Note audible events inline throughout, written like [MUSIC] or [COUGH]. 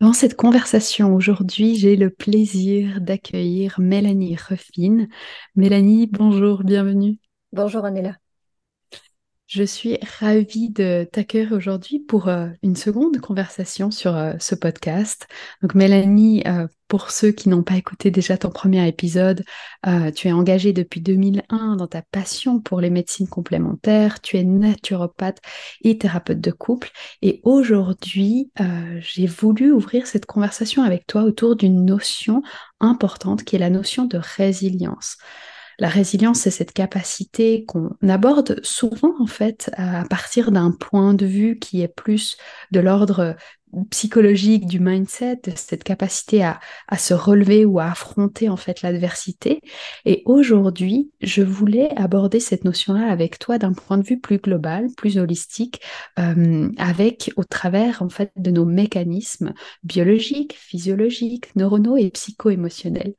Dans cette conversation aujourd'hui, j'ai le plaisir d'accueillir Mélanie Ruffin. Mélanie, bonjour, bienvenue. Bonjour Anela. Je suis ravie de t'accueillir aujourd'hui pour euh, une seconde conversation sur euh, ce podcast. Donc Mélanie, euh, pour ceux qui n'ont pas écouté déjà ton premier épisode, tu es engagée depuis 2001 dans ta passion pour les médecines complémentaires, tu es naturopathe et thérapeute de couple. Et aujourd'hui, j'ai voulu ouvrir cette conversation avec toi autour d'une notion importante qui est la notion de résilience. La résilience, c'est cette capacité qu'on aborde souvent en fait à partir d'un point de vue qui est plus de l'ordre psychologique du mindset, cette capacité à, se relever ou à affronter en fait l'adversité. Et aujourd'hui, je voulais aborder cette notion-là avec toi d'un point de vue plus global, plus holistique, euh, avec au travers en fait de nos mécanismes biologiques, physiologiques, neuronaux et psycho-émotionnels.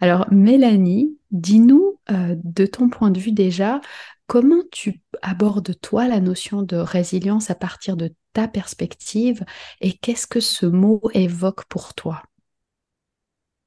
Alors Mélanie, dis-nous euh, de ton point de vue déjà, comment tu abordes toi la notion de résilience à partir de ta perspective et qu'est-ce que ce mot évoque pour toi?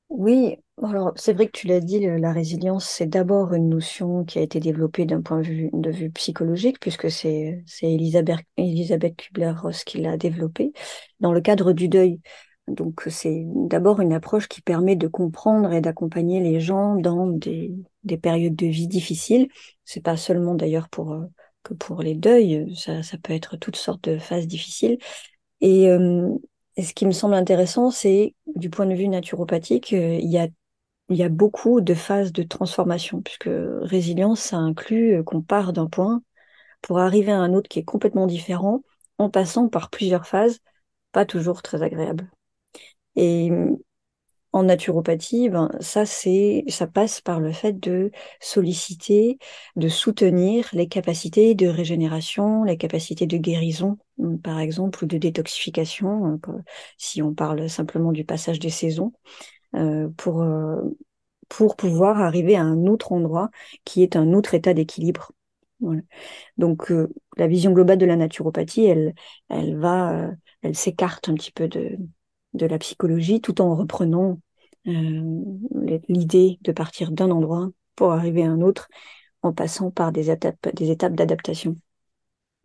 Oui, alors c'est vrai que tu l'as dit, la résilience, c'est d'abord une notion qui a été développée d'un point de vue, psychologique, puisque c'est Elisabeth, Elisabeth Kubler-Ross qui l'a développée dans le cadre du deuil. Donc c'est d'abord une approche qui permet de comprendre et d'accompagner les gens dans des, des, périodes de vie difficiles. C'est pas seulement d'ailleurs pour euh, que pour les deuils, ça, peut être toutes sortes de phases difficiles. Et, euh, ce qui me semble intéressant, c'est du point de vue naturopathique, euh, il y a il y a beaucoup de phases de transformation, puisque résilience, ça inclut qu'on part d'un point pour arriver à un autre qui est complètement différent, en passant par plusieurs phases, pas toujours très agréables. Et en naturopathie, ben, ça c'est, ça passe par le fait de solliciter, de soutenir les capacités de régénération, les capacités de guérison, hum, par exemple, ou de détoxification, hein, si on parle simplement du passage des saisons, euh, pour euh, pour pouvoir arriver à un autre endroit qui est un autre état d'équilibre. Donc euh, la vision globale de la naturopathie, elle, elle va, elle s'écarte un petit peu de de la psychologie tout en reprenant euh, l'idée de partir d'un endroit pour arriver à un autre en passant par des étapes, d'adaptation.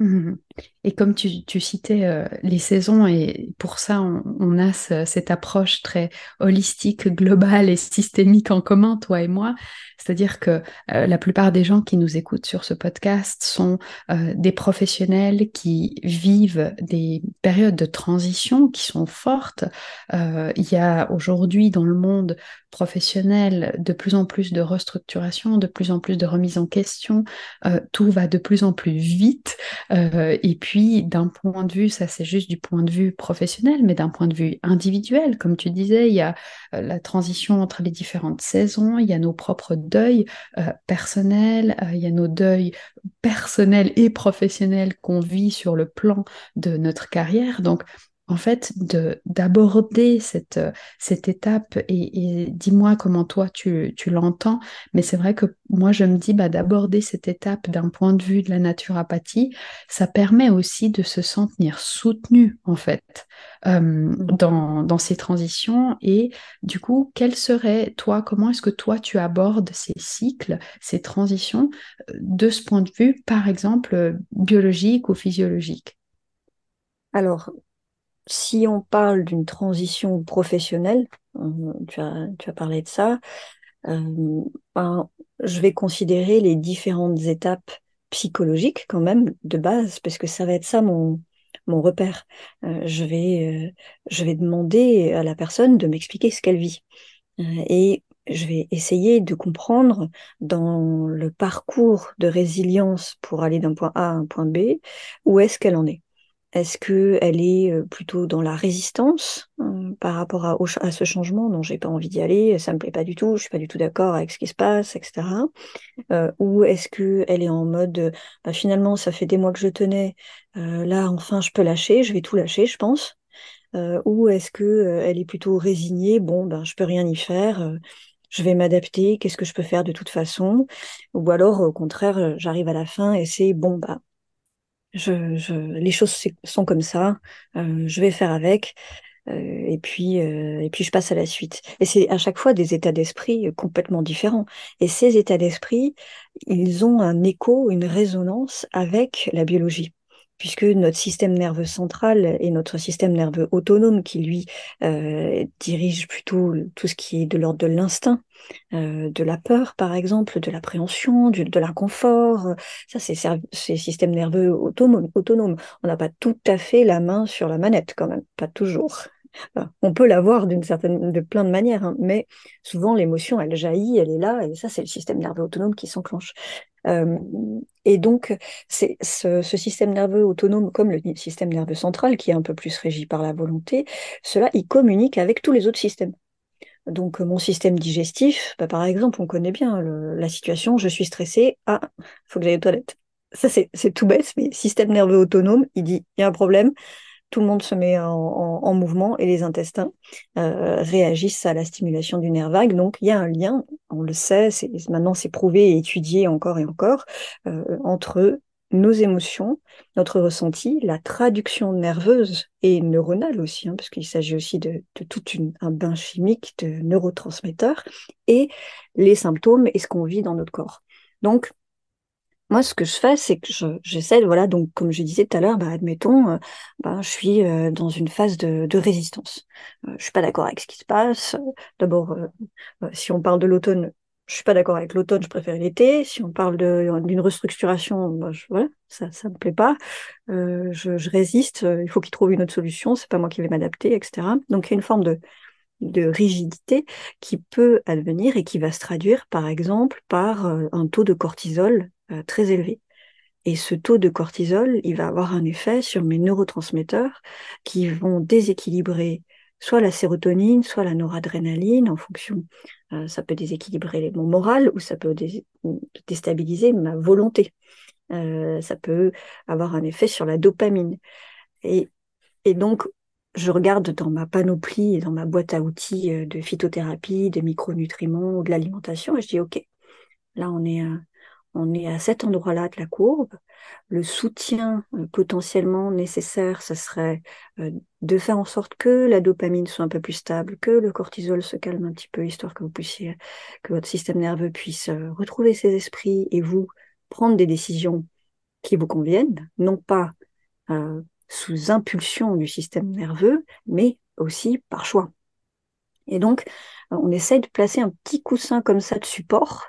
Mmh et comme tu, citais euh, les saisons, et pour ça, on, a cette approche très holistique, globale et systémique en commun, toi et moi. C'est-à-dire que euh, la plupart des gens qui nous écoutent sur ce podcast sont euh, des professionnels qui vivent des périodes de transition qui sont fortes. il y a aujourd'hui dans le monde professionnel de plus en plus de restructuration, de plus en plus de remise en question. tout va de plus en plus vite. Puis, d'un point de vue, ça c'est juste du point de vue professionnel, mais d'un point de vue individuel, comme tu disais, il y a euh, la transition entre les différentes saisons, il y a nos propres deuils euh, personnels, euh, il y a nos deuils personnels et professionnels qu'on vit sur le plan de notre carrière. En fait, d'aborder cette, cette étape et, dis-moi comment toi tu, tu l'entends, mais c'est vrai que moi je me dis bah, d'aborder cette étape d'un point de vue de la naturopathie, ça permet aussi de se sentir soutenu en fait euh, mmh. dans, dans ces transitions. Et du coup, quel serait toi, comment est-ce que toi tu abordes ces cycles, ces transitions euh, de ce point de vue, par exemple, biologique ou physiologique? Alors, si on parle d'une transition professionnelle, tu as, tu as parlé de ça, ben, je vais considérer les différentes étapes psychologiques quand même de base, parce que ça va être ça mon, mon repère. je, vais, je vais demander à la personne de m'expliquer ce qu'elle vit. et je vais essayer de comprendre dans le parcours de résilience pour aller d'un point A à un point B, où est-ce qu'elle en est. Est-ce qu'elle est plutôt dans la résistance par rapport à, ce changement? Dont j'ai pas envie d'y aller, ça me plaît pas du tout, je suis pas du tout d'accord avec ce qui se passe, etc. Ou est-ce qu'elle est en mode bah, finalement ça fait des mois que je tenais, là enfin je peux lâcher, je vais tout lâcher, je pense. ou est-ce que elle est plutôt résignée, bon ben je peux rien y faire, je vais m'adapter, qu'est-ce que je peux faire de toute façon? Ou alors, au contraire, j'arrive à la fin et c'est bon, bah, je, je, les choses sont comme ça, euh, je vais faire avec, euh, et puis euh, et puis je passe à la suite. Et c'est à chaque fois des états d'esprit complètement différents. Et ces états d'esprit, ils ont un écho, une résonance avec la biologie puisque notre système nerveux central et notre système nerveux autonome qui lui euh, dirige plutôt tout ce qui est de l'ordre de l'instinct, euh, de la peur par exemple, de l'appréhension, de l'inconfort, ça c'est ces systèmes nerveux. Autonome. On n'a pas tout à fait la main sur la manette quand même, pas toujours. On peut l'avoir d'une certaine, de plein de manières, hein, mais souvent l'émotion, elle jaillit, elle est là, et ça, c'est le système nerveux autonome qui s'enclenche. Euh, et donc, c'est ce, système nerveux autonome, comme le système nerveux central, qui est un peu plus régi par la volonté, cela, il communique avec tous les autres systèmes. Donc, mon système digestif, bah, par exemple, on connaît bien la situation, je suis stressée, ah, faut que j'aille aux toilettes. Ça, c'est tout bête, mais système nerveux autonome, il dit, il y a un problème, tout le monde se met en, mouvement et les intestins euh, réagissent à la stimulation du nerf vague. Donc il y a un lien, on le sait, c'est, maintenant c'est prouvé et étudié encore et encore, euh, entre nos émotions, notre ressenti, la traduction nerveuse et neuronale aussi, hein, parce qu'il s'agit aussi de, tout un bain chimique de neurotransmetteurs, et les symptômes et ce qu'on vit dans notre corps. Donc, moi, ce que je fais, c'est que j'essaie, voilà, donc comme je disais tout à l'heure, bah, admettons, euh, bah, je suis euh, dans une phase de, de résistance. Euh, je suis pas d'accord avec ce qui se passe. D'abord, si on parle de l'automne, je suis pas d'accord avec l'automne, je préfère l'été. Si on parle d'une restructuration, bah, je, voilà, ça, ça me plaît pas. Je, je, résiste. Il faut qu'il trouve une autre solution. C'est pas moi qui vais m'adapter, etc. Donc il y a une forme de de rigidité qui peut advenir et qui va se traduire par exemple par un taux de cortisol euh, très élevé. Et ce taux de cortisol, il va avoir un effet sur mes neurotransmetteurs qui vont déséquilibrer soit la sérotonine, soit la noradrénaline en fonction. Euh, ça peut déséquilibrer mon moral ou ça peut déstabiliser ma volonté. Euh, ça peut avoir un effet sur la dopamine. Et, et donc, je regarde dans ma panoplie et dans ma boîte à outils de phytothérapie, des micronutriments ou de l'alimentation et je dis, OK, là, on est on est à cet endroit-là de la courbe. Le soutien euh, potentiellement nécessaire, ce serait euh, de faire en sorte que la dopamine soit un peu plus stable, que le cortisol se calme un petit peu, histoire que vous puissiez, que votre système nerveux puisse euh, retrouver ses esprits et vous prendre des décisions qui vous conviennent, non pas sous impulsion du système nerveux, mais aussi par choix. Et donc, on essaye de placer un petit coussin comme ça de support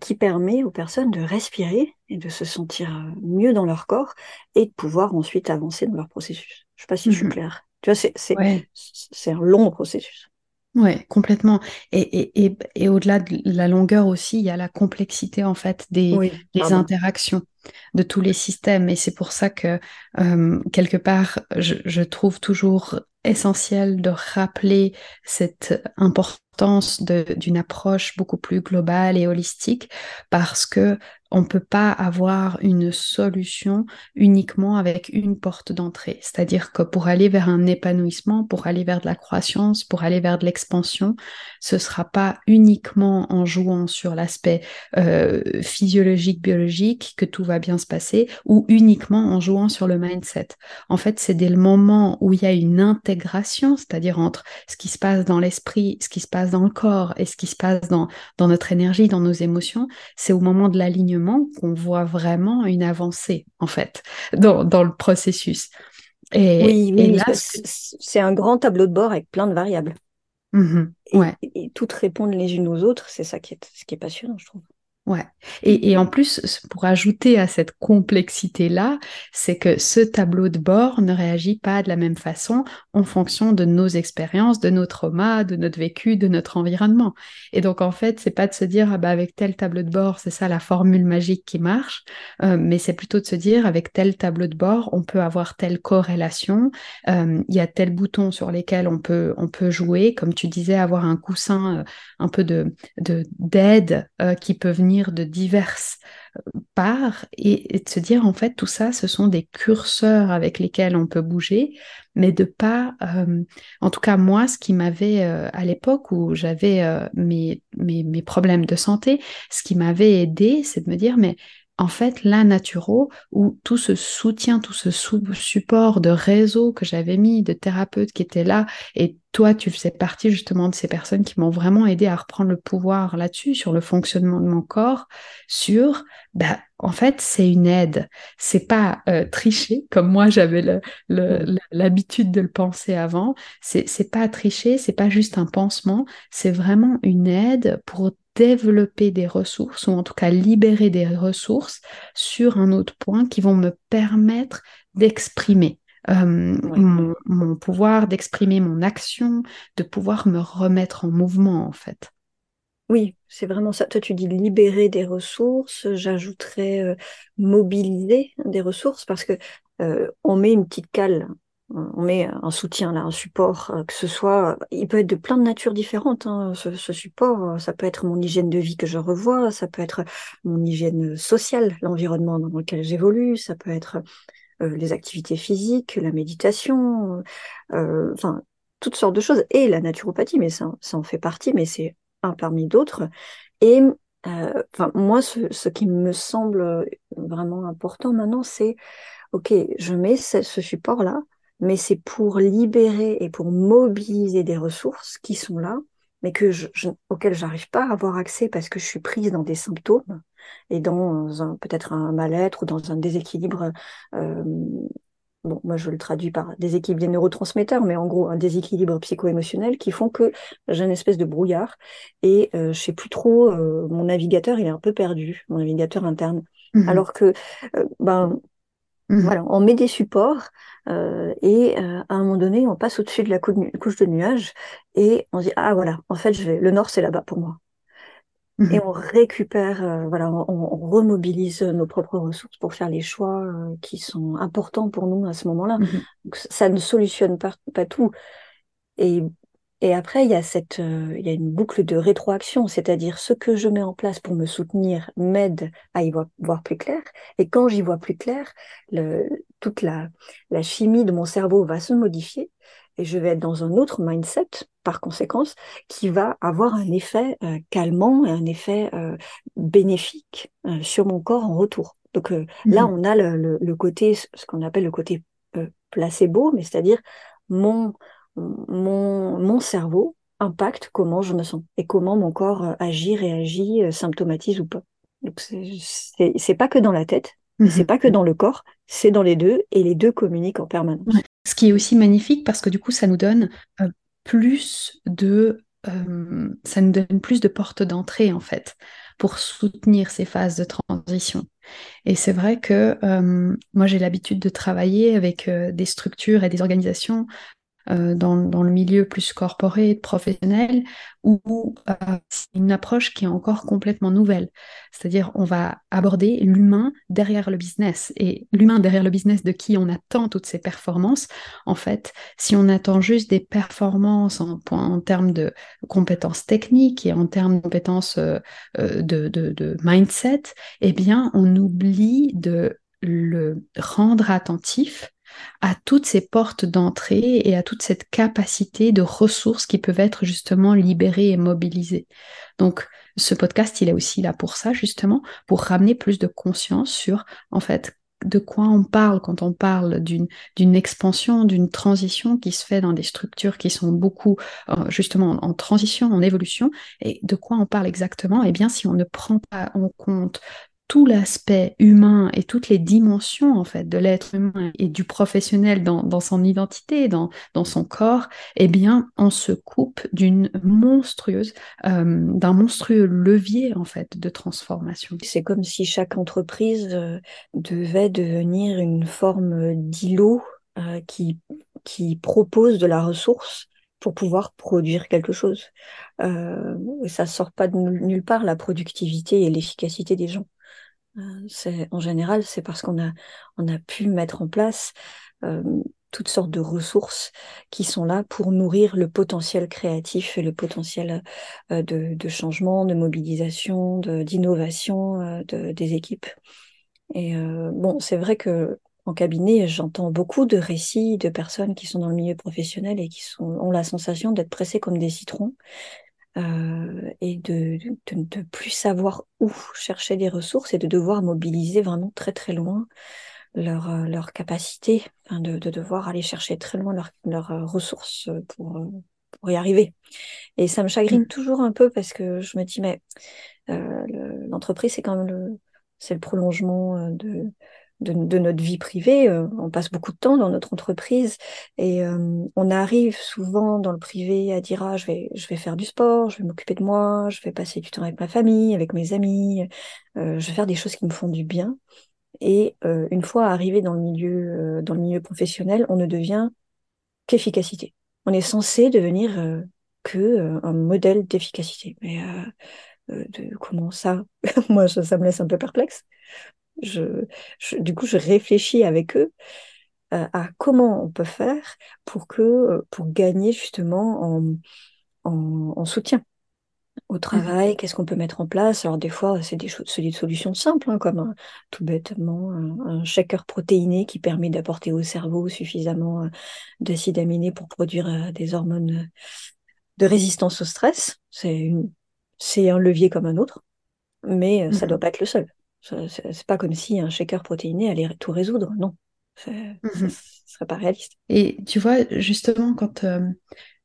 qui permet aux personnes de respirer et de se sentir euh, mieux dans leur corps et de pouvoir ensuite avancer dans leur processus. Je ne sais pas si je suis claire. Tu vois, c'est un long processus. Oui, complètement. Et, et, et, au-delà de la longueur aussi, il y a la complexité en fait des, des interactions de tous les systèmes. Et c'est pour ça que euh, quelque part, je, je, trouve toujours essentiel de rappeler cette importance d'une approche beaucoup plus globale et holistique parce que on ne peut pas avoir une solution uniquement avec une porte d'entrée. C'est-à-dire que pour aller vers un épanouissement, pour aller vers de la croissance, pour aller vers de l'expansion, ce ne sera pas uniquement en jouant sur l'aspect euh, physiologique, biologique que tout va bien se passer, ou uniquement en jouant sur le mindset. En fait, c'est dès le moment où il y a une intégration, c'est-à-dire entre ce qui se passe dans l'esprit, ce qui se passe dans le corps et ce qui se passe dans, dans notre énergie, dans nos émotions, c'est au moment de l'alignement qu'on voit vraiment une avancée, en fait, dans, dans le processus. Et, oui, oui c'est un grand tableau de bord avec plein de variables. Et, Ouais. et toutes répondent les unes aux autres, c'est ça qui est, ce qui est passionnant, je trouve. Ouais. Et, en plus, pour ajouter à cette complexité-là, c'est que ce tableau de bord ne réagit pas de la même façon en fonction de nos expériences, de nos traumas, de notre vécu, de notre environnement. Et donc, en fait, c'est pas de se dire, ah bah, avec tel tableau de bord, c'est ça la formule magique qui marche, euh, mais c'est plutôt de se dire, avec tel tableau de bord, on peut avoir telle corrélation, euh, il y a tel bouton sur lesquels on peut, on peut jouer, comme tu disais, avoir un coussin, euh, un peu de, de, d'aide qui peut venir de diverses euh, parts et, de se dire en fait tout ça ce sont des curseurs avec lesquels on peut bouger mais de pas euh, en tout cas moi ce qui m'avait euh, à l'époque où j'avais mes, mes, mes, problèmes de santé ce qui m'avait aidé c'est de me dire mais en fait, la naturo, où tout ce soutien, tout ce support de réseau que j'avais mis, de thérapeutes qui étaient là, et toi, tu faisais partie justement de ces personnes qui m'ont vraiment aidé à reprendre le pouvoir là-dessus, sur le fonctionnement de mon corps, sur, bah, en fait, c'est une aide. C'est pas euh, tricher, comme moi j'avais l'habitude de le penser avant. C'est pas tricher, c'est pas juste un pansement, c'est vraiment une aide pour développer des ressources, ou en tout cas libérer des ressources sur un autre point qui vont me permettre d'exprimer. Euh, ouais. mon, mon, pouvoir d'exprimer mon action, de pouvoir me remettre en mouvement en fait. Oui, c'est vraiment ça. Toi, tu dis libérer des ressources. J'ajouterais euh, mobiliser des ressources parce que euh, on met une petite cale on met un soutien là, un support, que ce soit, il peut être de plein de natures différentes. Hein, ce, ce, support, ça peut être mon hygiène de vie que je revois, ça peut être mon hygiène sociale, l'environnement dans lequel j'évolue, ça peut être euh, les activités physiques, la méditation, euh, enfin toutes sortes de choses, et la naturopathie, mais ça, ça en fait partie, mais c'est un parmi d'autres. Et euh, enfin moi, ce, ce qui me semble vraiment important maintenant, c'est ok, je mets ce, ce support là mais c'est pour libérer et pour mobiliser des ressources qui sont là, mais que je, je, auxquelles j'arrive pas à avoir accès parce que je suis prise dans des symptômes et dans un peut-être un mal-être ou dans un déséquilibre. Euh, bon, moi je le traduis par déséquilibre des neurotransmetteurs, mais en gros un déséquilibre psycho-émotionnel qui font que j'ai une espèce de brouillard et euh, je sais plus trop. Euh, mon navigateur il est un peu perdu, mon navigateur interne, mmh. alors que ben Mmh. Voilà, on met des supports euh, et euh, à un moment donné, on passe au-dessus de la couche de nuages et on dit ah voilà, en fait, je vais, le nord c'est là-bas pour moi. Mmh. Et on récupère, euh, voilà, on, on, remobilise nos propres ressources pour faire les choix euh, qui sont importants pour nous à ce moment-là. Mmh. Ça ne solutionne pas, pas tout. Et et après, il y a cette, euh, il y a une boucle de rétroaction, c'est-à-dire ce que je mets en place pour me soutenir m'aide à y voir, plus clair. Et quand j'y vois plus clair, le, toute la, la chimie de mon cerveau va se modifier et je vais être dans un autre mindset, par conséquence, qui va avoir un effet euh, calmant et un effet euh, bénéfique euh, sur mon corps en retour. Donc mmh. là, on a le, le, le côté, ce qu'on appelle le côté placebo, mais c'est-à-dire mon mon, mon cerveau impacte comment je me sens et comment mon corps euh, agit, réagit, euh, symptomatise ou pas. Donc c'est pas que dans la tête, mmh. c'est pas que dans le corps, c'est dans les deux et les deux communiquent en permanence. Ce qui est aussi magnifique parce que du coup ça nous donne euh, plus de euh, ça nous donne plus de portes d'entrée en fait pour soutenir ces phases de transition. Et c'est vrai que euh, moi j'ai l'habitude de travailler avec euh, des structures et des organisations euh, dans, dans, le milieu plus corporé, professionnel, où euh, c'est une approche qui est encore complètement nouvelle. C'est-à-dire, on va aborder l'humain derrière le business. Et l'humain derrière le business de qui on attend toutes ces performances, en fait, si on attend juste des performances en, en termes de compétences techniques et en termes de compétences euh, de, de, de mindset, eh bien, on oublie de le rendre attentif à toutes ces portes d'entrée et à toute cette capacité de ressources qui peuvent être justement libérées et mobilisées. Donc, ce podcast, il est aussi là pour ça, justement, pour ramener plus de conscience sur, en fait, de quoi on parle quand on parle d'une expansion, d'une transition qui se fait dans des structures qui sont beaucoup euh, justement en transition, en évolution, et de quoi on parle exactement? Eh bien, si on ne prend pas en compte tout l'aspect humain et toutes les dimensions en fait de l'être humain et du professionnel dans, son identité, dans, son corps, eh bien, on se coupe d'une monstrueuse, euh, d'un monstrueux levier en fait de transformation. C'est comme si chaque entreprise euh, devait devenir une forme d'îlot euh, qui, qui propose de la ressource pour pouvoir produire quelque chose. Euh, ça sort pas de nulle part la productivité et l'efficacité des gens. Euh, c'est en général, c'est parce qu'on a pu mettre en place toutes sortes de ressources qui sont là pour nourrir le potentiel créatif et le potentiel de, changement, de mobilisation, d'innovation de, des équipes. Et bon, c'est vrai que en cabinet, j'entends beaucoup de récits de personnes qui sont dans le milieu professionnel et qui ont la sensation d'être pressées comme des citrons euh, et de, ne plus savoir où chercher des ressources et de devoir mobiliser vraiment très très loin leur, euh, leur capacité, de, devoir aller chercher très loin leurs leur euh, ressources pour, pour y arriver. Et ça me chagrine mmh. toujours un peu parce que je me dis, mais l'entreprise, c'est quand même le, c'est le prolongement de, de, notre vie privée. Euh, on passe beaucoup de temps dans notre entreprise et euh, on arrive souvent dans le privé à dire ah, je vais je vais faire du sport, je vais m'occuper de moi, je vais passer du temps avec ma famille, avec mes amis, euh, je vais faire des choses qui me font du bien. Et une fois arrivé dans le milieu dans le milieu professionnel, on ne devient qu'efficacité. On est censé devenir que un modèle d'efficacité. Mais de, comment ça [LAUGHS] Moi, ça me laisse un peu perplexe. Je, du coup, je réfléchis avec eux euh, à comment on peut faire pour que euh, pour gagner justement en, en, soutien au mmh travail, qu'est-ce qu'on peut mettre en place? Alors des fois, c'est des, des, solutions simples, hein, comme tout bêtement un, shaker protéiné qui permet d'apporter au cerveau suffisamment euh, d'acides aminés pour produire des hormones de résistance au stress. C'est un levier comme un autre, mais ça ne doit mmh pas être le seul. C'est pas comme si un shaker protéiné allait tout résoudre, non. Ce mmh serait pas réaliste. Et tu vois, justement, quand, euh,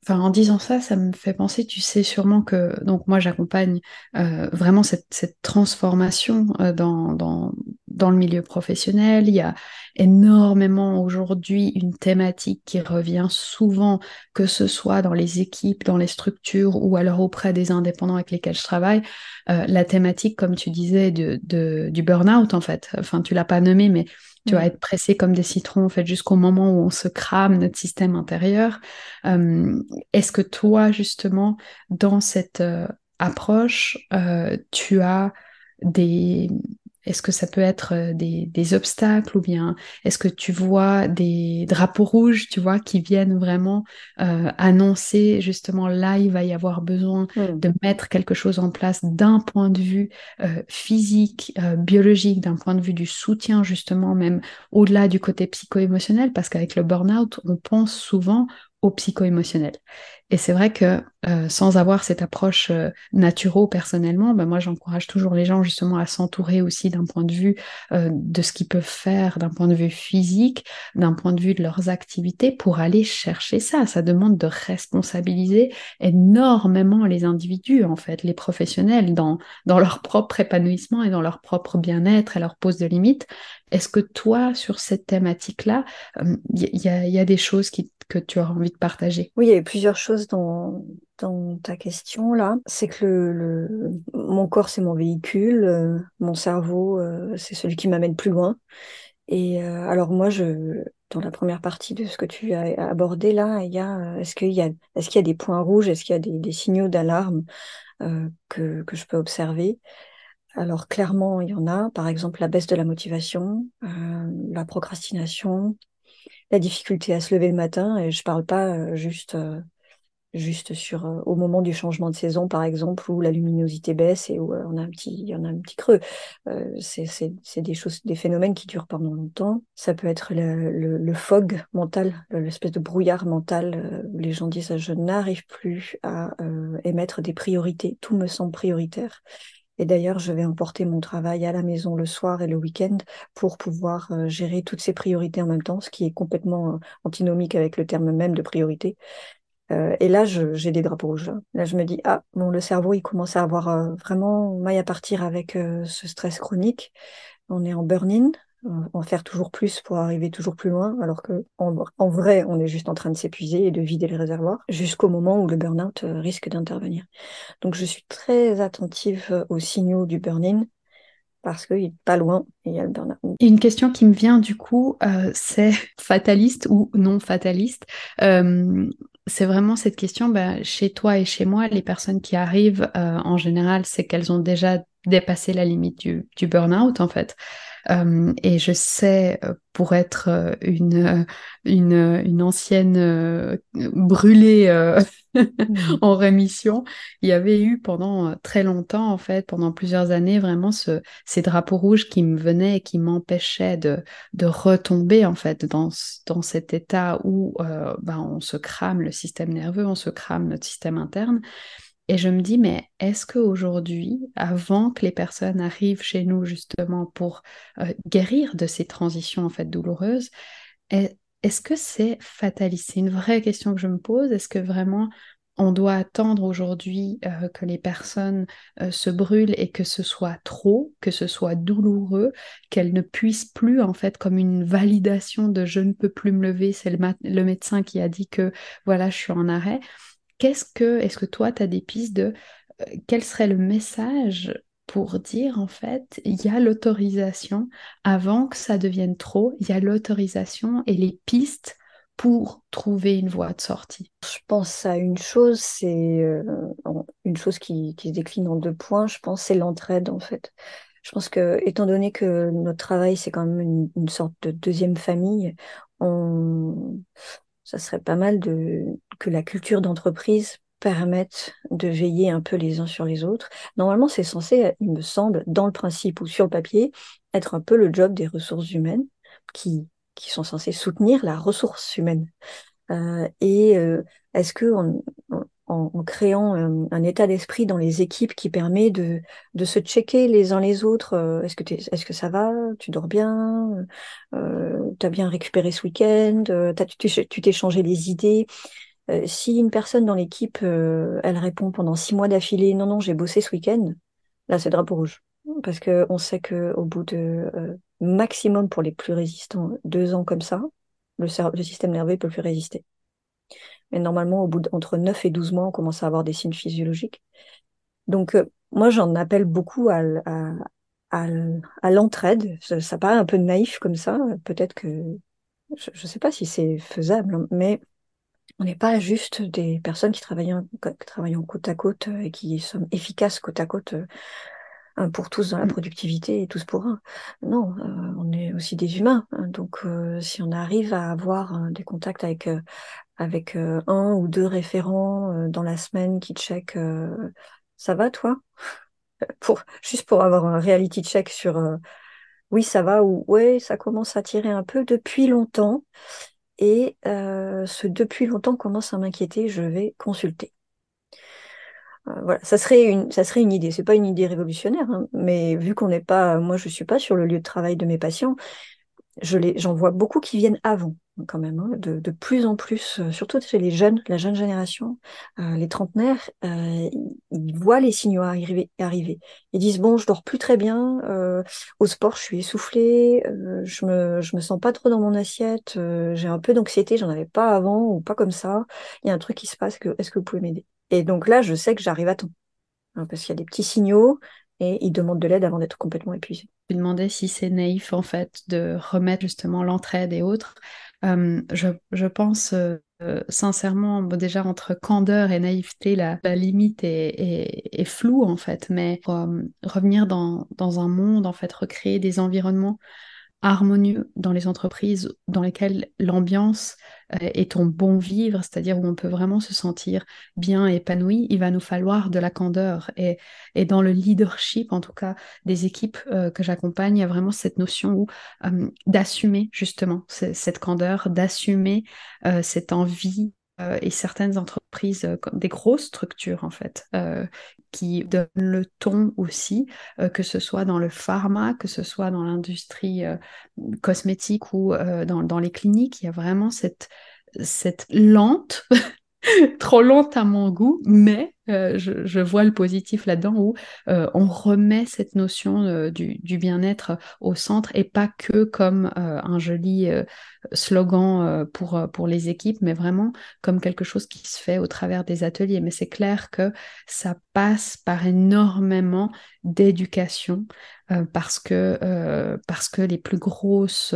en disant ça, ça me fait penser, tu sais sûrement que donc moi j'accompagne euh, vraiment cette, cette transformation euh, dans, dans, dans, le milieu professionnel. Il y a énormément aujourd'hui une thématique qui revient souvent, que ce soit dans les équipes, dans les structures ou alors auprès des indépendants avec lesquels je travaille. Euh, la thématique, comme tu disais, de, de du burn-out en fait. Enfin, tu l'as pas nommé, mais tu vas être pressé comme des citrons, en fait, jusqu'au moment où on se crame notre système intérieur. Euh, est-ce que toi, justement, dans cette euh, approche, euh, tu as des, est-ce que ça peut être euh, des, obstacles ou bien est-ce que tu vois des drapeaux rouges, tu vois, qui viennent vraiment euh, annoncer justement là, il va y avoir besoin hmm. de mettre quelque chose en place d'un point de vue euh, physique, biologique, d'un point de vue du soutien justement, même au-delà du côté psycho-émotionnel, parce qu'avec le burn-out, on pense souvent au psycho-émotionnel. Et c'est vrai que euh, sans avoir cette approche euh, naturelle personnellement, ben moi j'encourage toujours les gens justement à s'entourer aussi d'un point de vue euh, de ce qu'ils peuvent faire, d'un point de vue physique, d'un point de vue de leurs activités pour aller chercher ça. Ça demande de responsabiliser énormément les individus, en fait, les professionnels dans, dans leur propre épanouissement et dans leur propre bien-être et leur pose de limites. Est-ce que toi, sur cette thématique-là, il y, y, a des choses qui, que tu auras envie de partager Oui, il y a plusieurs choses dans, dans ta question là. C'est que mon corps, c'est mon véhicule, euh, mon cerveau, euh, c'est celui qui m'amène plus loin. Et euh, alors moi, je, dans la première partie de ce que tu as abordé là, il y a, est-ce qu'il y a, est-ce y a des points rouges, est-ce qu'il y a des, des signaux d'alarme que, que je peux observer? Alors clairement, il y en a, par exemple la baisse de la motivation, la procrastination, la difficulté à se lever le matin. Et je parle pas juste juste sur euh, au moment du changement de saison par exemple où la luminosité baisse et où euh, on a un petit on a un petit creux. Euh, c'est des choses des phénomènes qui durent pendant longtemps. Ça peut être le, fog mental l'espèce de brouillard mental où les gens disent je n'arrive plus à émettre des priorités. Tout me semble prioritaire et d'ailleurs, je vais emporter mon travail à la maison le soir et le week-end pour pouvoir gérer toutes ces priorités en même temps, ce qui est complètement antinomique avec le terme même de priorité. Euh, et là, j'ai des drapeaux rouges. Là. je me dis, ah, bon, le cerveau, il commence à avoir euh, vraiment maille à partir avec euh, ce stress chronique. On est en burn-in, en faire toujours plus pour arriver toujours plus loin, alors que en, vrai, on est juste en train de s'épuiser et de vider les réservoirs, jusqu'au moment où le burn-out risque d'intervenir. Donc, je suis très attentive aux signaux du burn-in parce qu'il est pas loin il y a le burn-out. Une question qui me vient du coup, c'est [LAUGHS] fataliste ou non fataliste c'est vraiment cette question, bah, chez toi et chez moi, les personnes qui arrivent, euh, en général, c'est qu'elles ont déjà dépassé la limite du, du burn-out, en fait. Euh, et je sais, euh, pour être euh, une, une, une ancienne brûlée mmh. [LAUGHS] en rémission, il y avait eu pendant très longtemps, en fait, pendant plusieurs années, vraiment ce, ces drapeaux rouges qui me venaient et qui m'empêchaient de, de retomber, en fait, dans, dans cet état où ben, on se crame le système nerveux, on se crame notre système interne. Et je me dis, mais est-ce qu'aujourd'hui, avant que les personnes arrivent chez nous justement pour euh, guérir de ces transitions en fait douloureuses, est-ce que c'est fataliste? C'est une vraie question que je me pose. Est-ce que vraiment on doit attendre aujourd'hui euh, que les personnes euh, se brûlent et que ce soit trop, que ce soit douloureux, qu'elles ne puissent plus en fait comme une validation de je ne peux plus me lever, c'est le médecin qui a dit que voilà, je suis en arrêt qu'est-ce que, est-ce que toi, tu as des pistes de euh, quel serait le message pour dire en fait, il y a l'autorisation avant que ça devienne trop, il y a l'autorisation et les pistes pour trouver une voie de sortie? Je pense à une chose, c'est euh, une chose qui, se décline en deux points, je pense, c'est l'entraide en fait. Je pense que, étant donné que notre travail, c'est quand même une, une, sorte de deuxième famille, on, ça serait pas mal de, que la culture d'entreprise permette de veiller un peu les uns sur les autres. Normalement, c'est censé, il me semble, dans le principe ou sur le papier, être un peu le job des ressources humaines qui, qui sont censées soutenir la ressource humaine. Euh, et euh, est-ce que on, en, créant un, état d'esprit dans les équipes qui permet de, de se checker les uns les autres. Euh, est-ce que, est-ce que ça va? Tu dors bien? Euh, Tu as bien récupéré ce week-end? Euh, Tu t'es changé les idées? Euh, Si une personne dans l'équipe, elle répond pendant six mois d'affilée, non, non, j'ai bossé ce week-end, là, c'est drapeau rouge. Parce qu'on sait qu'au bout de maximum pour les plus résistants, deux ans comme ça, le, le système nerveux peut plus résister. Mais normalement, au bout d'entre 9 et 12 mois, on commence à avoir des signes physiologiques. Donc, euh, moi, j'en appelle beaucoup à, à, l'entraide. Ça, paraît un peu naïf comme ça. Peut-être que je ne sais pas si c'est faisable, hein, mais on n'est pas juste des personnes qui travaillent, qui travaillent côte à côte et qui sont efficaces côte à côte euh, pour tous dans la mm. productivité et tous pour un. Non, euh, on est aussi des humains. Hein. donc, si on arrive à avoir des contacts avec avec un ou deux référents dans la semaine qui check ça va toi? [LAUGHS] Juste pour avoir un reality check sur oui ça va ou ouais ça commence à tirer un peu depuis longtemps et ce depuis longtemps commence à m'inquiéter je vais consulter voilà, ça serait une, ça serait une idée. C'est pas une idée révolutionnaire, hein, mais vu qu'on n'est pas, moi je suis pas sur le lieu de travail de mes patients, j'en vois beaucoup qui viennent avant quand même, hein, de, de, plus en plus, euh, surtout chez les jeunes, la jeune génération, euh, les trentenaires, euh, ils voient les signaux arriver, arriver. Ils disent bon, je dors plus très bien, euh, au sport, je suis essoufflée, euh, je me, je me sens pas trop dans mon assiette, j'ai un peu d'anxiété, j'en avais pas avant ou pas comme ça. Il y a un truc qui se passe, que, est-ce que vous pouvez m'aider? Et donc là, je sais que j'arrive à temps, hein, parce qu'il y a des petits signaux et ils demandent de l'aide avant d'être complètement épuisés. Je me demandais si c'est naïf en fait de remettre justement l'entraide et autres euh, je, pense euh, sincèrement, déjà entre candeur et naïveté, la, limite est, floue en fait, mais euh, revenir dans, dans, un monde, en fait, recréer des environnements harmonieux dans les entreprises dans lesquelles l'ambiance euh, est ton bon vivre, c'est-à-dire où on peut vraiment se sentir bien épanoui, il va nous falloir de la candeur. Et, dans le leadership, en tout cas, des équipes euh, que j'accompagne, il y a vraiment cette notion euh, d'assumer justement cette candeur, d'assumer cette envie euh, et certaines entreprises, euh, des grosses structures en fait, euh, qui donnent le ton aussi, que ce soit dans le pharma, que ce soit dans l'industrie cosmétique ou dans, dans, les cliniques, il y a vraiment cette, cette lente [LAUGHS] trop long à mon goût, mais euh, je, vois le positif là-dedans où euh, on remet cette notion euh, du, bien-être au centre et pas que comme un joli slogan pour, pour les équipes, mais vraiment comme quelque chose qui se fait au travers des ateliers. Mais c'est clair que ça passe par énormément d'éducation parce, que, parce que les plus grosses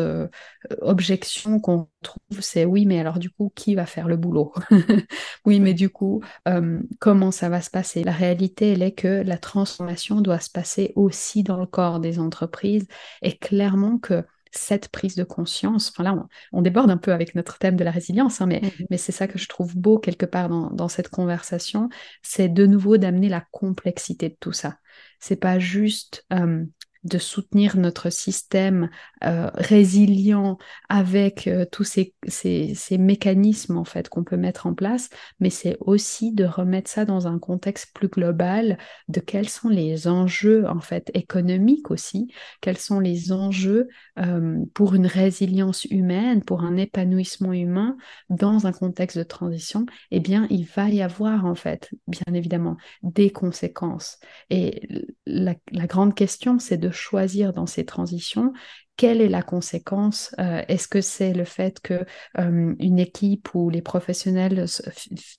objections qu'on trouve, c'est oui, mais alors du coup, qui va faire le boulot [LAUGHS] Oui, mais du coup, comment ça va se passer? La réalité, elle est que la transformation doit se passer aussi dans le corps des entreprises et clairement que cette prise de conscience, enfin là, on, déborde un peu avec notre thème de la résilience, hein, mais, mmh mais c'est ça que je trouve beau quelque part dans, dans cette conversation, c'est de nouveau d'amener la complexité de tout ça. C'est pas juste de soutenir notre système euh, résilient avec euh, tous ces, ces, mécanismes en fait qu'on peut mettre en place, mais c'est aussi de remettre ça dans un contexte plus global de quels sont les enjeux en fait économiques aussi, quels sont les enjeux euh, pour une résilience humaine, pour un épanouissement humain dans un contexte de transition? Eh bien, il va y avoir en fait, bien évidemment, des conséquences. Et la, la grande question, c'est de choisir dans ces transitions quelle est la conséquence euh, Est-ce que c'est le fait que euh, une équipe où les professionnels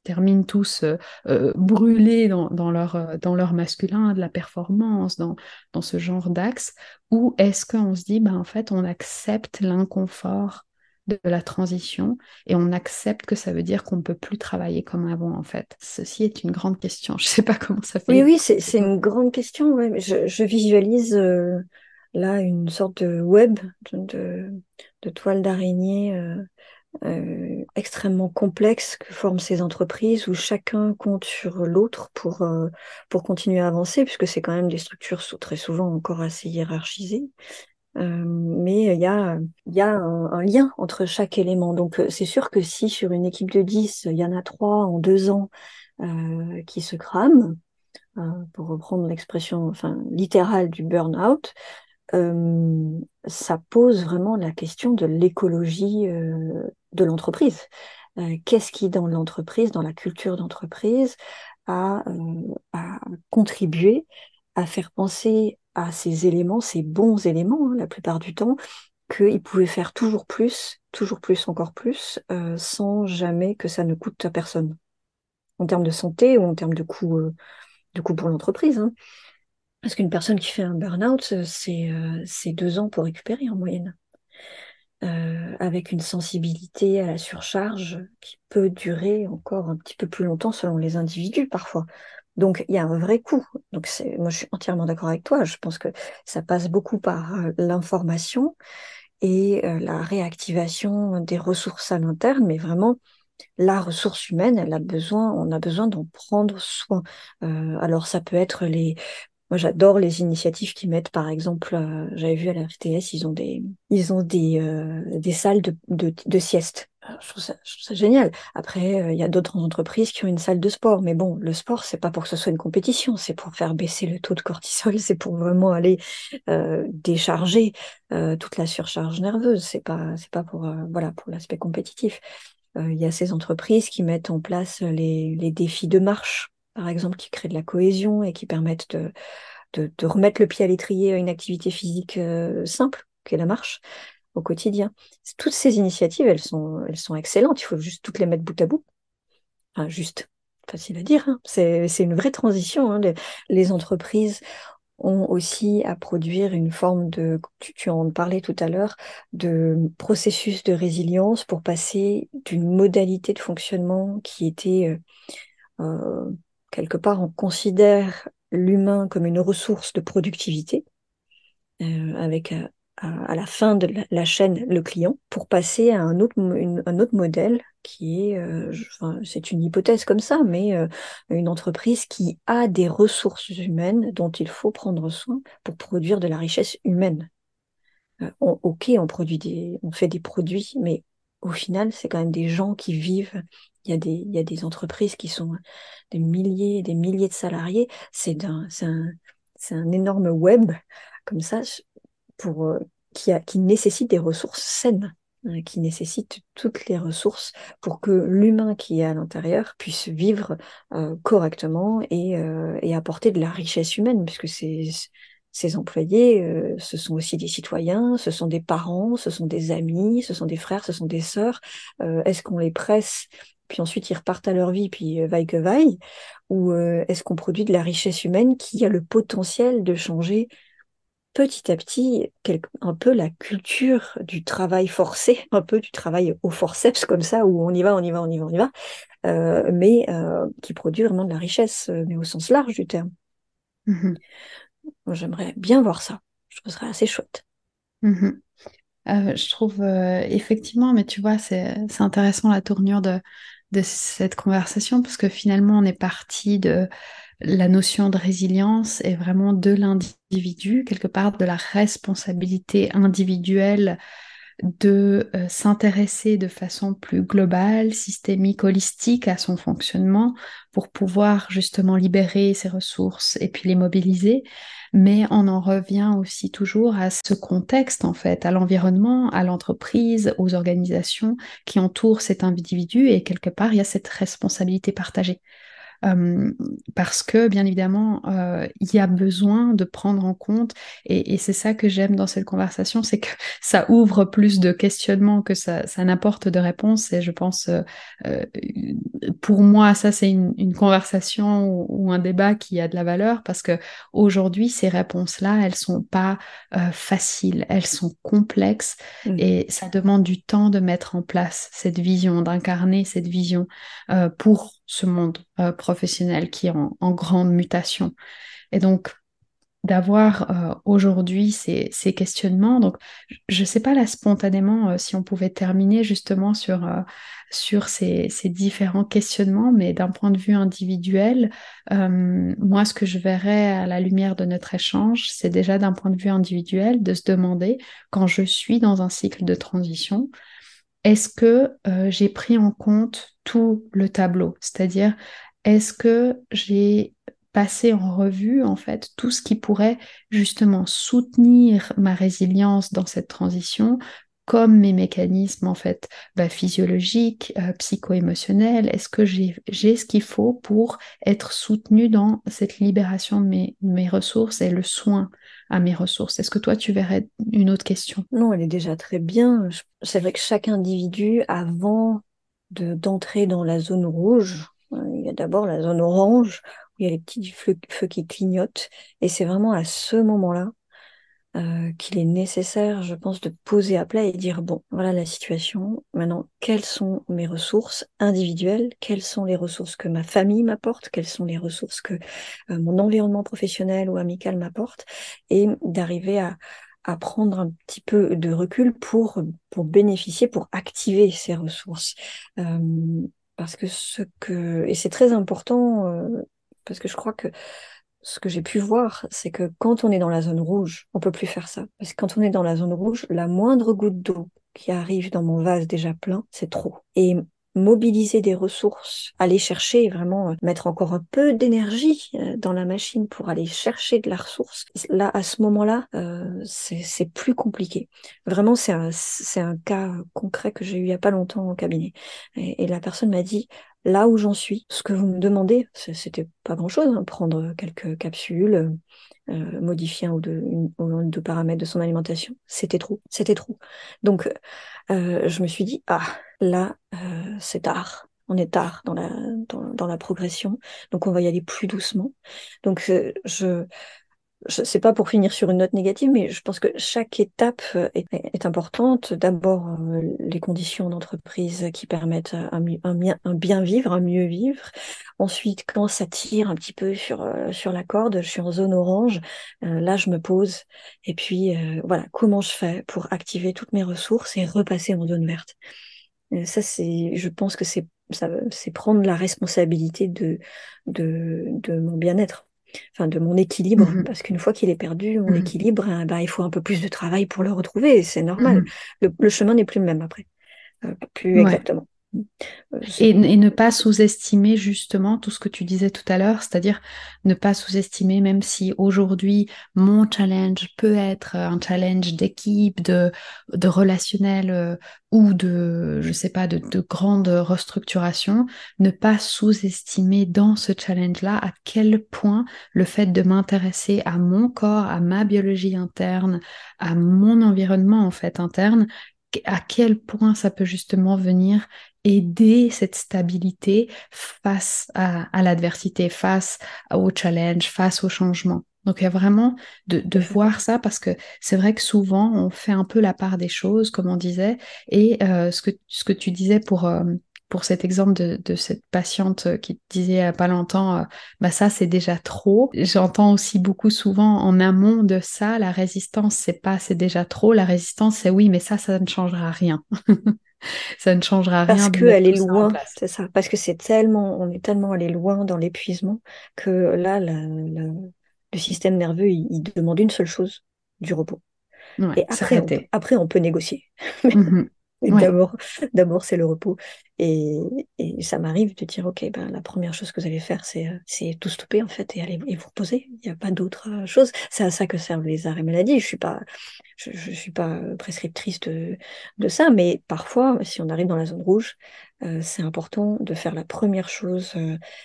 terminent tous euh, brûlés dans, leur, masculin, de la performance, dans, ce genre d'axe? Ou est-ce qu'on se dit, ben, en fait, on accepte l'inconfort de la transition et on accepte que ça veut dire qu'on ne peut plus travailler comme avant en fait Ceci est une grande question. [LAUGHS] Je ne sais pas comment ça fait. Oui, oui, c'est une grande question. Je, visualise euh, là une sorte de web, de, toile d'araignée euh, euh, extrêmement complexe que forment ces entreprises où chacun compte sur l'autre pour, pour continuer à avancer, puisque c'est quand même des structures très souvent encore assez hiérarchisées. Euh, mais il y a, y a un, lien entre chaque élément. Donc euh, c'est sûr que si sur une équipe de 10, il y en a trois en deux ans euh, qui se crament, pour reprendre l'expression enfin, littérale du burn-out, ça pose vraiment la question de l'écologie de l'entreprise. Qu'est-ce qui, dans l'entreprise, dans la culture d'entreprise, a, a contribué à faire penser à ces éléments, ces bons éléments, hein, la plupart du temps, qu'ils pouvaient faire toujours plus, toujours plus, encore plus, euh, sans jamais que ça ne coûte à personne, en termes de santé ou en termes de coût, euh, de coût pour l'entreprise. Hein. Parce qu'une personne qui fait un burn-out, euh, c'est deux ans pour récupérer en moyenne. avec une sensibilité à la surcharge qui peut durer encore un petit peu plus longtemps selon les individus parfois. Donc, il y a un vrai coût. Donc, moi, je suis entièrement d'accord avec toi. Je pense que ça passe beaucoup par euh, l'information et euh, la réactivation des ressources à l'interne, mais vraiment, la ressource humaine, elle a besoin, on a besoin d'en prendre soin. Euh, alors, ça peut être les moi, j'adore les initiatives qui mettent, par exemple, j'avais vu à la RTS, ils ont des, ils ont des, des salles de, de, de sieste. Je trouve, ça, génial. Après, euh, il y a d'autres entreprises qui ont une salle de sport, mais bon, le sport, c'est pas pour que ce soit une compétition, c'est pour faire baisser le taux de cortisol, [LAUGHS] c'est pour vraiment aller euh, décharger euh, toute la surcharge nerveuse. C'est pas, c'est pas pour, voilà, pour l'aspect compétitif. Il y a ces entreprises qui mettent en place les, les, défis de marche, par exemple, qui créent de la cohésion et qui permettent de, de, de remettre le pied à l'étrier à une activité physique simple, qui est la marche au quotidien. Toutes ces initiatives, elles sont, elles sont excellentes. Il faut juste toutes les mettre bout à bout. Enfin, juste, facile à dire. Hein. C'est une vraie transition. Hein. Les, entreprises ont aussi à produire une forme de, tu, en parlais tout à l'heure, de processus de résilience pour passer d'une modalité de fonctionnement qui était euh, euh, quelque part, on considère l'humain comme une ressource de productivité, euh, avec à, la fin de la chaîne le client pour passer à un autre, un autre modèle qui est, euh, c'est une hypothèse comme ça, mais euh, une entreprise qui a des ressources humaines dont il faut prendre soin pour produire de la richesse humaine. Euh, ok, on produit des, on fait des produits, mais au final, c'est quand même des gens qui vivent. Il y a des, il y a des entreprises qui sont des milliers, des milliers de salariés. C'est un, un, un énorme web comme ça pour, euh, qui, a, qui nécessite des ressources saines. hein, qui nécessite toutes les ressources pour que l'humain qui est à l'intérieur puisse vivre euh, correctement et, euh, et, apporter de la richesse humaine, puisque ces, ces employés, euh, ce sont aussi des citoyens, ce sont des parents, ce sont des amis, ce sont des frères, ce sont des sœurs. Est-ce qu'on les presse puis ensuite ils repartent à leur vie, puis vaille que vaille, ou est-ce qu'on produit de la richesse humaine qui a le potentiel de changer petit à petit un peu la culture du travail forcé, [LAUGHS] un peu du travail au forceps comme ça, où on y va, on y va, on y va, on y va, euh, mais euh, qui produit vraiment de la richesse, euh, mais au sens large du terme. Mmh j'aimerais bien voir ça. Je trouve ça assez chouette. Mmh je trouve effectivement, mais tu vois, c'est intéressant la tournure de, de cette conversation parce que finalement, on est parti de la notion de résilience est vraiment de l'individu, quelque part de la responsabilité individuelle de euh, s'intéresser de façon plus globale, systémique, holistique à son fonctionnement pour pouvoir justement libérer ses ressources et puis les mobiliser. Mais on en revient aussi toujours à ce contexte, en fait, à l'environnement, à l'entreprise, aux organisations qui entourent cet individu et quelque part, il y a cette responsabilité partagée. Euh, parce que bien évidemment, euh, il y a besoin de prendre en compte, et, c'est ça que j'aime dans cette conversation, c'est que [LAUGHS] ça ouvre plus de questionnements que ça, n'apporte de réponses, et je pense, euh, pour moi, ça c'est une, conversation ou, un débat qui a de la valeur, parce que aujourd'hui, ces réponses-là, elles sont pas faciles, elles sont complexes, mmh. et ça demande du temps de mettre en place cette vision, d'incarner cette vision pour ce monde euh, professionnel qui est en, grande mutation. Et donc, d'avoir euh, aujourd'hui ces, questionnements. Donc, je ne sais pas là spontanément euh, si on pouvait terminer justement sur, ces, différents questionnements, mais d'un point de vue individuel, moi, ce que je verrais à la lumière de notre échange, c'est déjà d'un point de vue individuel de se demander, quand je suis dans un cycle de transition, est-ce que j'ai pris en compte tout le tableau? C'est-à-dire, est-ce que j'ai passé en revue en fait tout ce qui pourrait justement soutenir ma résilience dans cette transition comme mes mécanismes en fait bah, physiologiques, euh, psycho-émotionnels Est-ce que j'ai ce qu'il faut pour être soutenu dans cette libération de mes, ressources et le soin à mes ressources? Est-ce que toi, tu verrais une autre question? Non, elle est déjà très bien. C'est vrai que chaque individu, avant d'entrer dans la zone rouge, euh, il y a d'abord la zone orange, où il y a les petits feux qui clignotent, et c'est vraiment à ce moment-là euh, qu'il est nécessaire, je pense, de poser à plat et dire, bon, voilà la situation, maintenant, quelles sont mes ressources individuelles, quelles sont les ressources que ma famille m'apporte, quelles sont les ressources que euh, mon environnement professionnel ou amical m'apporte, et d'arriver à, à prendre un petit peu de recul pour, pour bénéficier, pour activer ces ressources. Euh, parce que ce que, et c'est très important, parce que je crois que ce que j'ai pu voir, c'est que quand on est dans la zone rouge, on peut plus faire ça. Parce que quand on est dans la zone rouge, la moindre goutte d'eau qui arrive dans mon vase déjà plein, c'est trop. Et mobiliser des ressources, aller chercher vraiment euh, mettre encore un peu d'énergie euh, dans la machine pour aller chercher de la ressource. Là, à ce moment-là, euh, c'est plus compliqué. Vraiment, c'est un, un cas concret que j'ai eu il y a pas longtemps au cabinet. Et, et la personne m'a dit, là où j'en suis. Ce que vous me demandez, c'était pas grand-chose, hein, prendre quelques capsules, euh, modifier un ou, deux, paramètres de son alimentation. C'était trop, c'était trop. Donc, euh, je me suis dit, ah, là, euh, c'est tard. On est tard dans la, dans, la progression, donc on va y aller plus doucement. Donc, je, c'est pas pour finir sur une note négative, mais je pense que chaque étape euh, est, importante. D'abord, euh, les conditions d'entreprise qui permettent un, bien vivre, un mieux vivre. Ensuite, quand ça tire un petit peu sur, euh, sur la corde, je suis en zone orange, là, je me pose. Et puis, voilà, comment je fais pour activer toutes mes ressources et repasser en zone verte. ça, c'est, je pense que c'est, ça, c'est prendre la responsabilité de, de, de mon bien-être enfin de mon équilibre, mmh parce qu'une fois qu'il est perdu, mon mmh équilibre, hein, bah, il faut un peu plus de travail pour le retrouver, c'est normal. Mmh le, chemin n'est plus le même après, euh, plus exactement. Et, ne pas sous-estimer justement tout ce que tu disais tout à l'heure, c'est-à-dire ne pas sous-estimer même si aujourd'hui mon challenge peut être un challenge d'équipe, de, de relationnel euh, ou de, je sais pas, de, de grande restructuration, ne pas sous-estimer dans ce challenge-là à quel point le fait de m'intéresser à mon corps, à ma biologie interne, à mon environnement en fait interne, à quel point ça peut justement venir aider cette stabilité face à, l'adversité, face au challenge, face au changement. Donc il y a vraiment de, voir ça parce que c'est vrai que souvent on fait un peu la part des choses, comme on disait, et euh, ce, que, ce que tu disais pour, euh, pour cet exemple de, cette patiente qui disait il a pas longtemps, euh, bah ça c'est déjà trop. J'entends aussi beaucoup souvent en amont de ça, la résistance c'est pas c'est déjà trop, la résistance c'est oui mais ça ça ne changera rien. [LAUGHS] ça ne changera rien. Parce qu'elle est loin, c'est ça. Parce que c'est tellement, on est tellement allé loin dans l'épuisement que là, le système nerveux, il, demande une seule chose, du repos. et après on, après, on peut négocier. [LAUGHS] D'abord, [LAUGHS] d'abord c'est le repos. Et, et ça m'arrive de dire, OK, ben, la première chose que vous allez faire, c'est, euh, c'est tout stopper, en fait, et aller et vous reposer. Il n'y a pas d'autre euh, chose. C'est à ça que servent les arrêts maladie. Je suis pas, je, je suis pas prescriptrice de, de, ça, mais parfois, si on arrive dans la zone rouge, euh, c'est important de faire la première chose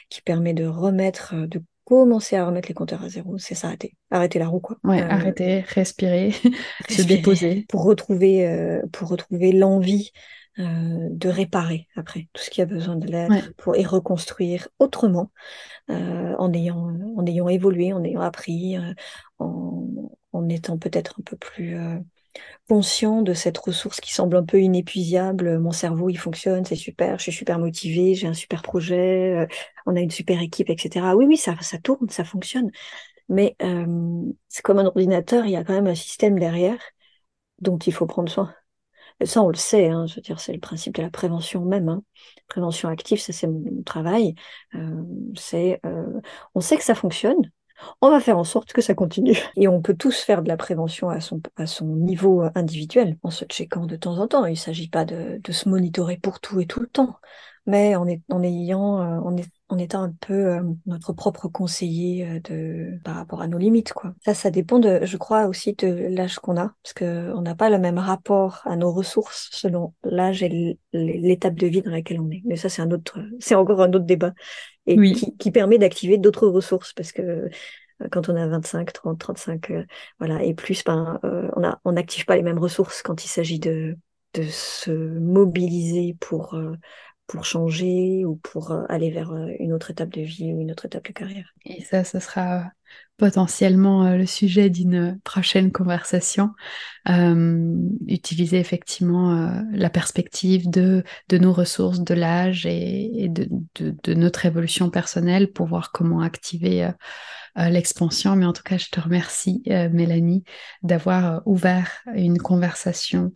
qui permet de remettre, de commencer à remettre les compteurs à zéro, c'est s'arrêter. Arrêter la roue, quoi. Ouais, arrêter, respirer, [LAUGHS] se déposer. Pour retrouver, euh, pour retrouver l'envie euh, de réparer après tout ce qui a besoin de l'aide pour et reconstruire autrement euh, en ayant en ayant évolué en ayant appris en, en étant peut-être un peu plus conscient de cette ressource qui semble un peu inépuisable. Mon cerveau, il fonctionne, c'est super, je suis super motivée, j'ai un super projet, euh, on a une super équipe, etc. Oui, oui, ça, tourne, ça fonctionne. Mais euh, c'est comme un ordinateur, il y a quand même un système derrière dont il faut prendre soin. Et ça, on le sait, hein, je c'est le principe de la prévention même. Hein. Prévention active, ça c'est mon, travail. Euh, c'est, on sait que ça fonctionne, on va faire en sorte que ça continue. [LAUGHS] Et on peut tous faire de la prévention à son, à son niveau individuel, en se checkant de temps en temps. Il ne s'agit pas de, se monitorer pour tout et tout le temps, mais en, en ayant, en, euh, en étant un peu euh, notre propre conseiller euh, de, par rapport à nos limites. Quoi. Ça, ça dépend, de, je crois, aussi de l'âge qu'on a, parce qu'on n'a pas le même rapport à nos ressources selon l'âge et l'étape de vie dans laquelle on est. Mais ça, c'est un autre, c'est encore un autre débat et qui, qui, permet d'activer d'autres ressources parce que euh, quand on a 25, 30, 35, voilà, et plus, ben, on n'active pas les mêmes ressources quand il s'agit de, de se mobiliser pour pour changer ou pour euh, aller vers euh, une autre étape de vie ou une autre étape de carrière. Et ça, ce sera potentiellement euh, le sujet d'une prochaine conversation. utiliser effectivement la perspective de, de nos ressources, de l'âge et, de, de, notre évolution personnelle pour voir comment activer l'expansion. Mais en tout cas, je te remercie, Mélanie, d'avoir ouvert une conversation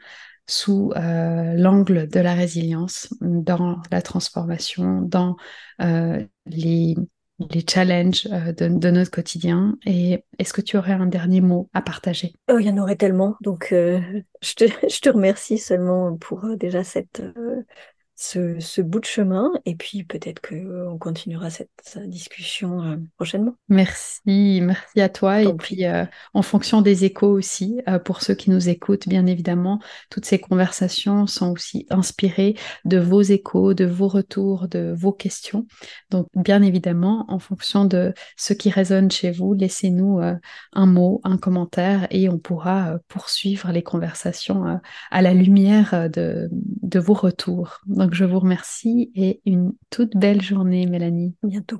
sous euh, l'angle de la résilience, dans la transformation, dans euh, les, les, challenges euh, de, de, notre quotidien. Et est-ce que tu aurais un dernier mot à partager? Oh, Il y en aurait tellement. Donc, [LAUGHS] je te, je, te, remercie seulement pour déjà cette ce, bout de chemin et puis peut-être qu'on continuera cette, discussion euh, prochainement. Merci, merci à toi. et puis euh, en fonction des échos aussi, euh, pour ceux qui nous écoutent, bien évidemment, toutes ces conversations sont aussi inspirées de vos échos, de vos retours, de vos questions. Donc bien évidemment, en fonction de ce qui résonne chez vous, laissez-nous un mot, un commentaire et on pourra poursuivre les conversations à la lumière de, de vos retours. Donc je vous remercie et une toute belle journée, Mélanie. bientôt.